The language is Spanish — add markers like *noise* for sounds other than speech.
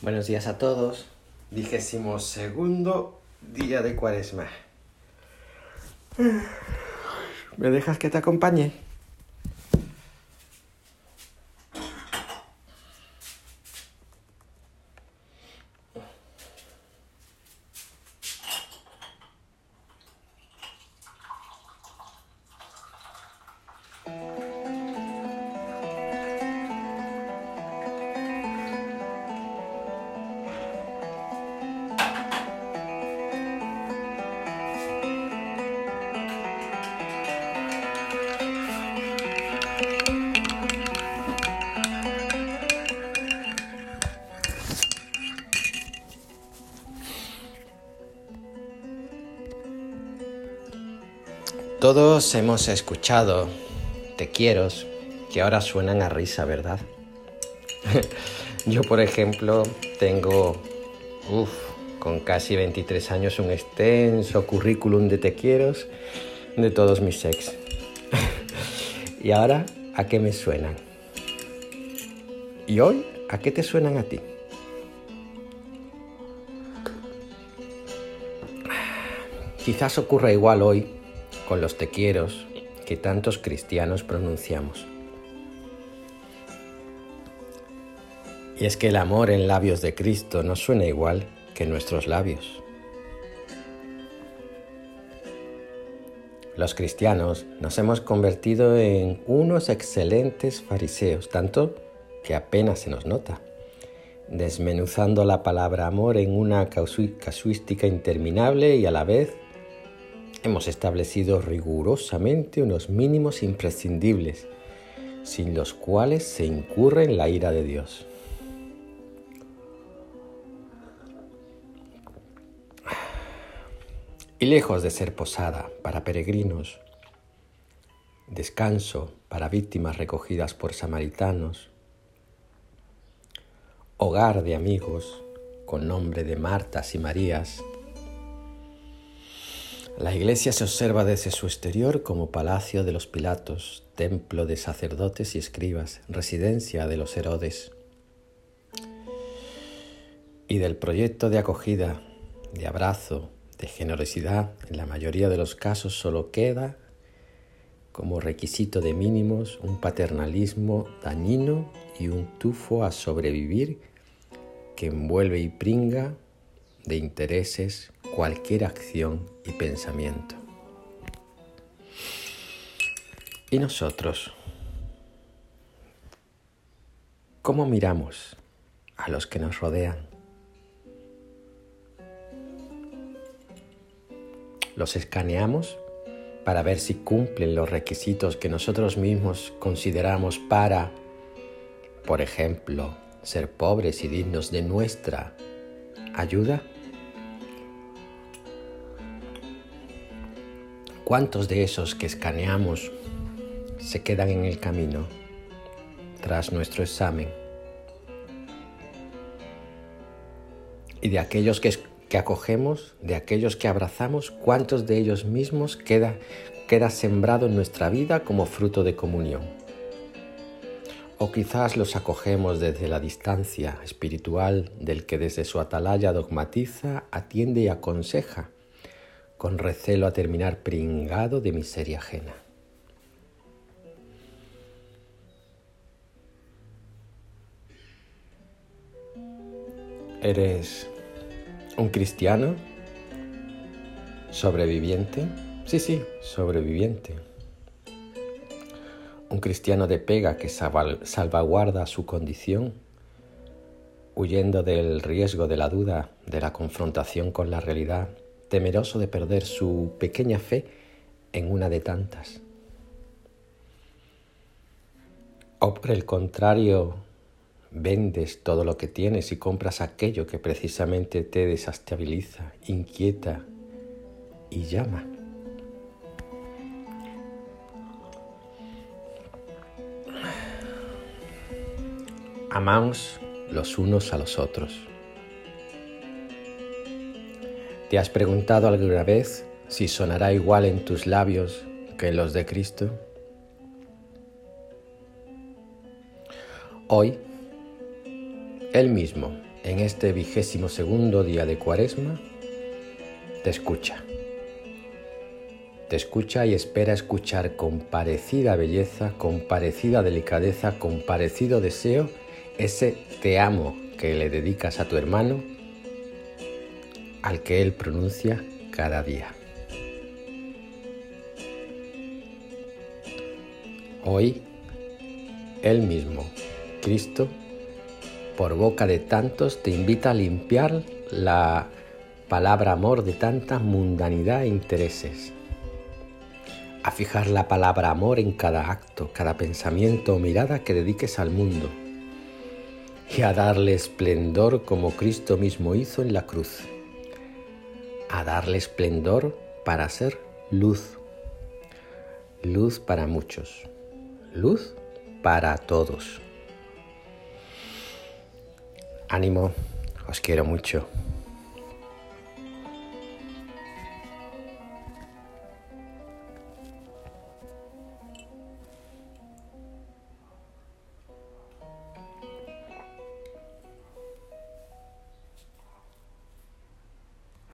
Buenos días a todos. Vigésimo segundo día de cuaresma. ¿Me dejas que te acompañe? Todos hemos escuchado te quiero que ahora suenan a risa, ¿verdad? *laughs* Yo, por ejemplo, tengo, uff, con casi 23 años un extenso currículum de te quiero de todos mis ex. *laughs* ¿Y ahora a qué me suenan? ¿Y hoy a qué te suenan a ti? Quizás ocurra igual hoy con los te quiero que tantos cristianos pronunciamos. Y es que el amor en labios de Cristo no suena igual que en nuestros labios. Los cristianos nos hemos convertido en unos excelentes fariseos, tanto que apenas se nos nota, desmenuzando la palabra amor en una casuística interminable y a la vez hemos establecido rigurosamente unos mínimos imprescindibles, sin los cuales se incurre en la ira de Dios. Y lejos de ser posada para peregrinos, descanso para víctimas recogidas por samaritanos, hogar de amigos con nombre de Martas y Marías, la iglesia se observa desde su exterior como palacio de los Pilatos, templo de sacerdotes y escribas, residencia de los Herodes. Y del proyecto de acogida, de abrazo, de generosidad, en la mayoría de los casos solo queda como requisito de mínimos un paternalismo dañino y un tufo a sobrevivir que envuelve y pringa de intereses cualquier acción y pensamiento. ¿Y nosotros? ¿Cómo miramos a los que nos rodean? ¿Los escaneamos para ver si cumplen los requisitos que nosotros mismos consideramos para, por ejemplo, ser pobres y dignos de nuestra ayuda? ¿Cuántos de esos que escaneamos se quedan en el camino tras nuestro examen? Y de aquellos que, acogemos, de aquellos que abrazamos, ¿cuántos de ellos mismos queda, queda sembrado en nuestra vida como fruto de comunión? O quizás los acogemos desde la distancia espiritual del que desde su atalaya dogmatiza, atiende y aconseja con recelo a terminar pringado de miseria ajena. ¿Eres un cristiano? ¿Sobreviviente? Sí, sí, sobreviviente. Un cristiano de pega que salvaguarda su condición, huyendo del riesgo de la duda, de la confrontación con la realidad temeroso de perder su pequeña fe en una de tantas. O por el contrario, vendes todo lo que tienes y compras aquello que precisamente te desestabiliza, inquieta y llama. Amamos los unos a los otros. ¿Te has preguntado alguna vez si sonará igual en tus labios que en los de Cristo? Hoy, Él mismo, en este vigésimo segundo día de Cuaresma, te escucha. Te escucha y espera escuchar con parecida belleza, con parecida delicadeza, con parecido deseo, ese te amo que le dedicas a tu hermano, al que él pronuncia cada día. Hoy, Él mismo, Cristo, por boca de tantos, te invita a limpiar la palabra amor de tanta mundanidad e intereses, a fijar la palabra amor en cada acto, cada pensamiento o mirada que dediques al mundo. Y a darle esplendor como Cristo mismo hizo en la cruz, a darle esplendor para ser luz, luz para muchos luz para todos. Ánimo, os quiero mucho.